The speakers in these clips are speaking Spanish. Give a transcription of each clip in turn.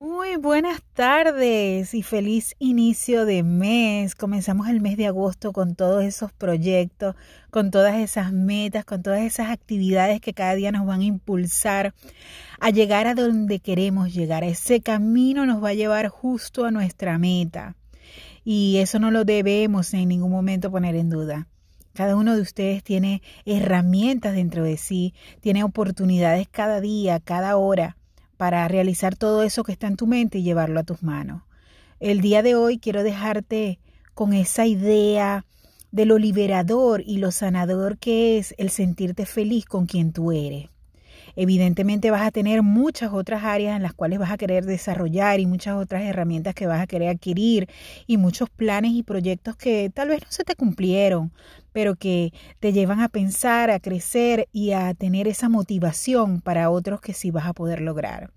Muy buenas tardes y feliz inicio de mes. Comenzamos el mes de agosto con todos esos proyectos, con todas esas metas, con todas esas actividades que cada día nos van a impulsar a llegar a donde queremos llegar. Ese camino nos va a llevar justo a nuestra meta. Y eso no lo debemos en ningún momento poner en duda. Cada uno de ustedes tiene herramientas dentro de sí, tiene oportunidades cada día, cada hora para realizar todo eso que está en tu mente y llevarlo a tus manos. El día de hoy quiero dejarte con esa idea de lo liberador y lo sanador que es el sentirte feliz con quien tú eres. Evidentemente vas a tener muchas otras áreas en las cuales vas a querer desarrollar y muchas otras herramientas que vas a querer adquirir y muchos planes y proyectos que tal vez no se te cumplieron, pero que te llevan a pensar, a crecer y a tener esa motivación para otros que sí vas a poder lograr.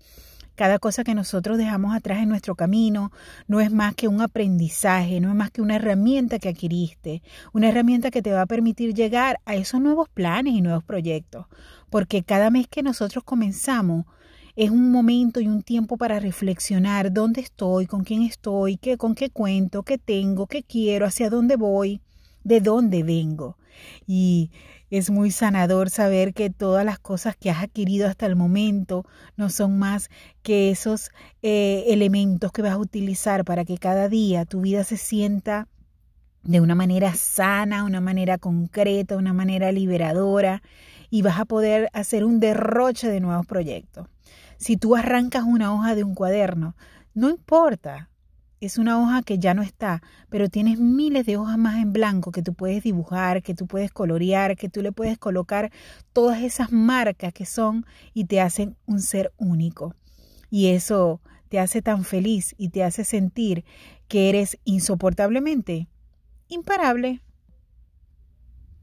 Cada cosa que nosotros dejamos atrás en nuestro camino no es más que un aprendizaje, no es más que una herramienta que adquiriste, una herramienta que te va a permitir llegar a esos nuevos planes y nuevos proyectos. Porque cada mes que nosotros comenzamos es un momento y un tiempo para reflexionar dónde estoy, con quién estoy, qué, con qué cuento, qué tengo, qué quiero, hacia dónde voy, de dónde vengo. Y es muy sanador saber que todas las cosas que has adquirido hasta el momento no son más que esos eh, elementos que vas a utilizar para que cada día tu vida se sienta de una manera sana, una manera concreta, una manera liberadora y vas a poder hacer un derroche de nuevos proyectos. Si tú arrancas una hoja de un cuaderno, no importa, es una hoja que ya no está, pero tienes miles de hojas más en blanco que tú puedes dibujar, que tú puedes colorear, que tú le puedes colocar todas esas marcas que son y te hacen un ser único. Y eso te hace tan feliz y te hace sentir que eres insoportablemente imparable.